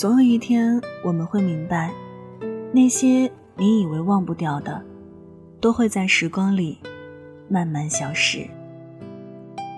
总有一天我们会明白，那些你以为忘不掉的，都会在时光里慢慢消失。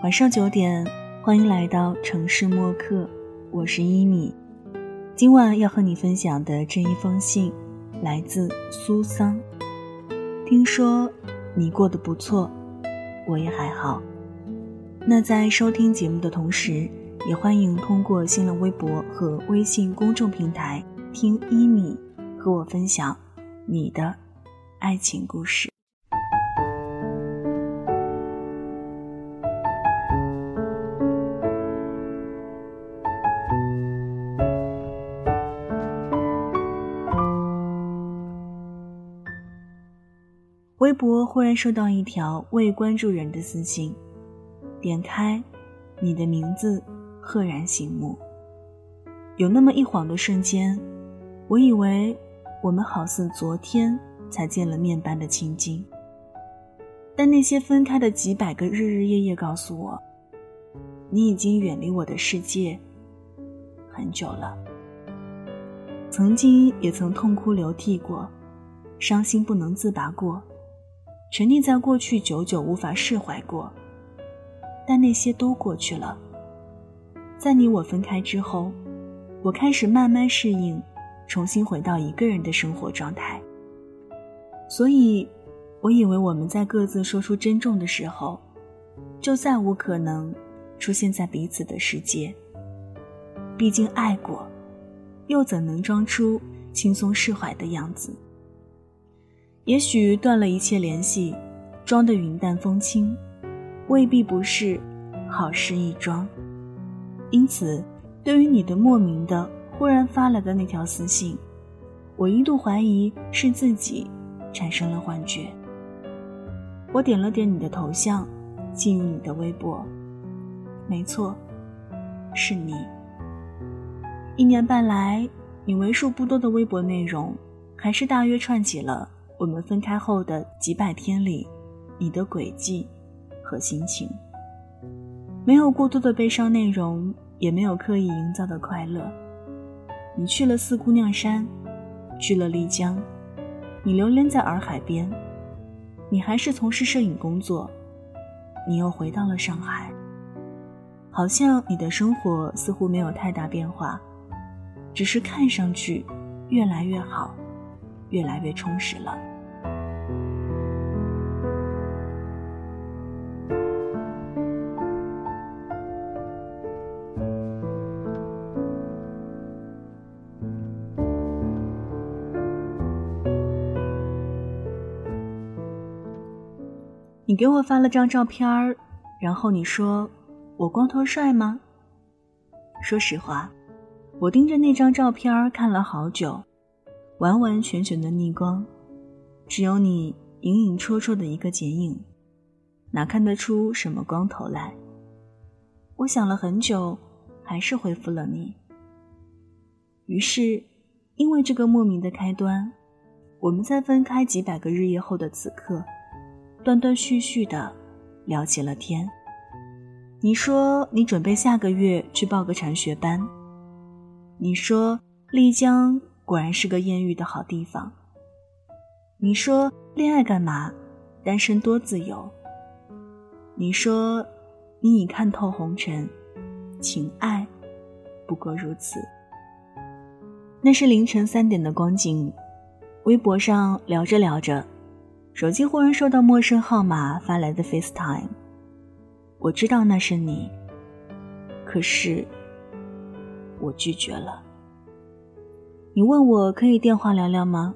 晚上九点，欢迎来到城市默客，我是一米。今晚要和你分享的这一封信，来自苏桑。听说你过得不错，我也还好。那在收听节目的同时，也欢迎通过新浪微博和微信公众平台听一米和我分享你的爱情故事。微博忽然收到一条未关注人的私信，点开，你的名字赫然醒目。有那么一晃的瞬间，我以为我们好似昨天才见了面般的亲近。但那些分开的几百个日日夜夜告诉我，你已经远离我的世界很久了。曾经也曾痛哭流涕过，伤心不能自拔过。沉溺在过去，久久无法释怀过。但那些都过去了。在你我分开之后，我开始慢慢适应，重新回到一个人的生活状态。所以，我以为我们在各自说出珍重的时候，就再无可能出现在彼此的世界。毕竟爱过，又怎能装出轻松释怀的样子？也许断了一切联系，装的云淡风轻，未必不是好事一桩。因此，对于你的莫名的忽然发来的那条私信，我一度怀疑是自己产生了幻觉。我点了点你的头像，进入你的微博，没错，是你。一年半来，你为数不多的微博内容，还是大约串起了。我们分开后的几百天里，你的轨迹和心情，没有过多的悲伤内容，也没有刻意营造的快乐。你去了四姑娘山，去了丽江，你流连在洱海边，你还是从事摄影工作，你又回到了上海。好像你的生活似乎没有太大变化，只是看上去越来越好，越来越充实了。你给我发了张照片儿，然后你说我光头帅吗？说实话，我盯着那张照片儿看了好久，完完全全的逆光，只有你影影绰绰的一个剪影，哪看得出什么光头来？我想了很久，还是回复了你。于是，因为这个莫名的开端，我们在分开几百个日夜后的此刻。断断续续的聊起了天。你说你准备下个月去报个禅学班。你说丽江果然是个艳遇的好地方。你说恋爱干嘛？单身多自由。你说你已看透红尘，情爱不过如此。那是凌晨三点的光景，微博上聊着聊着。手机忽然收到陌生号码发来的 FaceTime，我知道那是你，可是我拒绝了。你问我可以电话聊聊吗？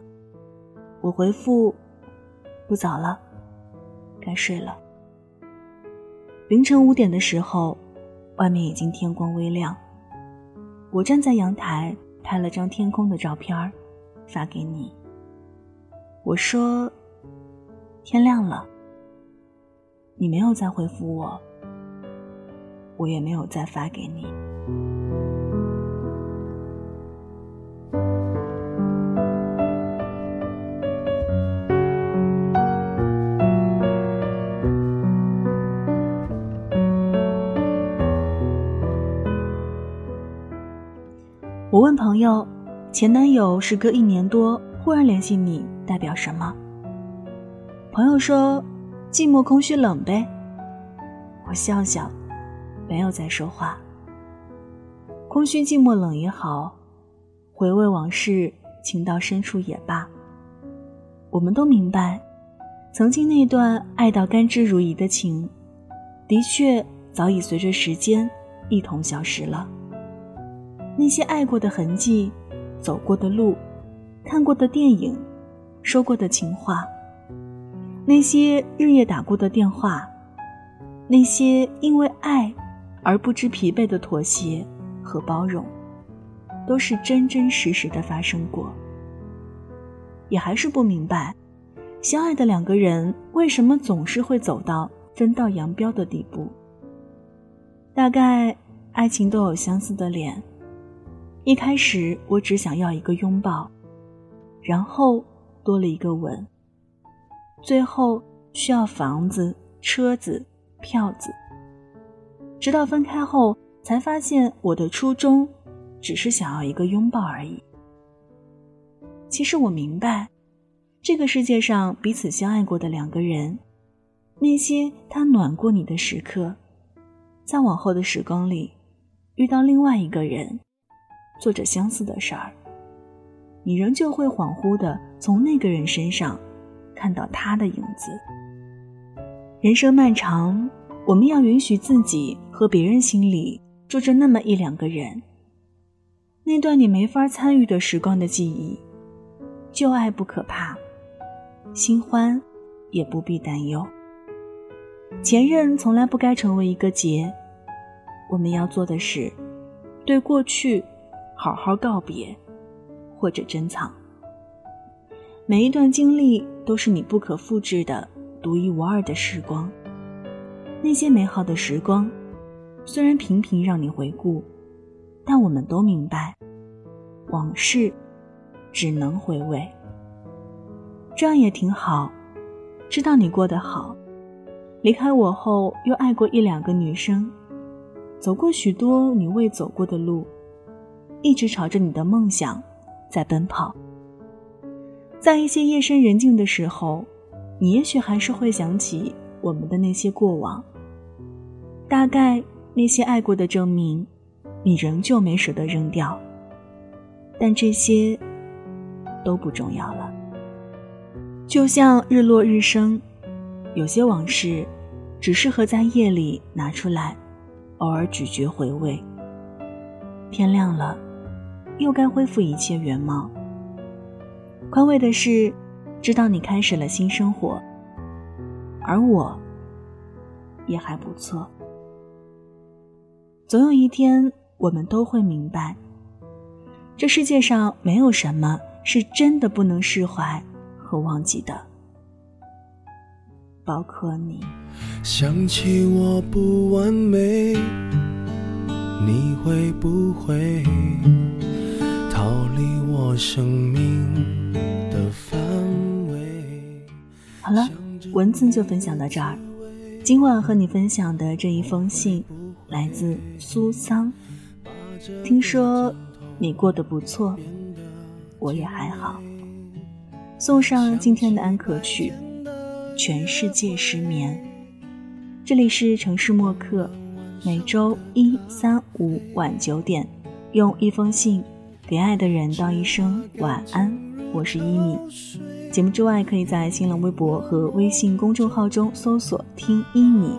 我回复不早了，该睡了。凌晨五点的时候，外面已经天光微亮。我站在阳台拍了张天空的照片发给你。我说。天亮了，你没有再回复我，我也没有再发给你。我问朋友，前男友时隔一年多忽然联系你，代表什么？朋友说，寂寞、空虚、冷呗。我笑笑，没有再说话。空虚、寂寞、冷也好，回味往事，情到深处也罢。我们都明白，曾经那段爱到甘之如饴的情，的确早已随着时间一同消失了。那些爱过的痕迹，走过的路，看过的电影，说过的情话，那些日夜打过的电话，那些因为爱而不知疲惫的妥协和包容，都是真真实实的发生过。也还是不明白，相爱的两个人为什么总是会走到分道扬镳的地步。大概爱情都有相似的脸。一开始我只想要一个拥抱，然后多了一个吻，最后需要房子、车子、票子。直到分开后，才发现我的初衷只是想要一个拥抱而已。其实我明白，这个世界上彼此相爱过的两个人，那些他暖过你的时刻，在往后的时光里，遇到另外一个人，做着相似的事儿，你仍旧会恍惚的从那个人身上看到他的影子。人生漫长，我们要允许自己和别人心里住着那么一两个人，那段你没法参与的时光的记忆。旧爱不可怕，新欢也不必担忧。前任从来不该成为一个结。我们要做的是，对过去好好告别，或者珍藏。每一段经历都是你不可复制的、独一无二的时光。那些美好的时光，虽然频频让你回顾，但我们都明白，往事。只能回味，这样也挺好。知道你过得好，离开我后又爱过一两个女生，走过许多你未走过的路，一直朝着你的梦想在奔跑。在一些夜深人静的时候，你也许还是会想起我们的那些过往。大概那些爱过的证明，你仍旧没舍得扔掉。但这些。都不重要了，就像日落日升，有些往事只适合在夜里拿出来，偶尔咀嚼回味。天亮了，又该恢复一切原貌。宽慰的是，知道你开始了新生活，而我也还不错。总有一天，我们都会明白，这世界上没有什么。是真的不能释怀和忘记的，包括你。想起我不完美，你会不会逃离我生文字就分享到这儿。今晚和你分享的这一封信来自苏桑，听说你过得不错。我也还好。送上今天的安可曲，《全世界失眠》。这里是城市默客，每周一、三、五晚九点，用一封信给爱的人道一声晚安。我是一米。节目之外，可以在新浪微博和微信公众号中搜索“听一米”，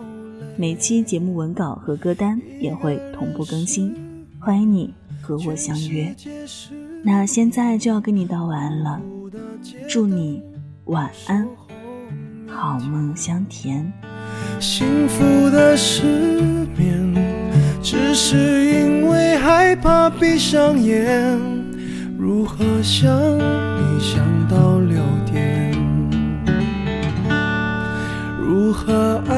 每期节目文稿和歌单也会同步更新。欢迎你和我相约。那现在就要跟你道晚安了，祝你晚安，好梦香甜。幸福的失眠，只是因为害怕闭上眼。如何想想到六点？如何爱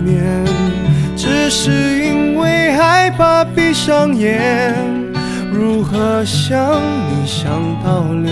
是因为害怕闭上眼。如何想你想到流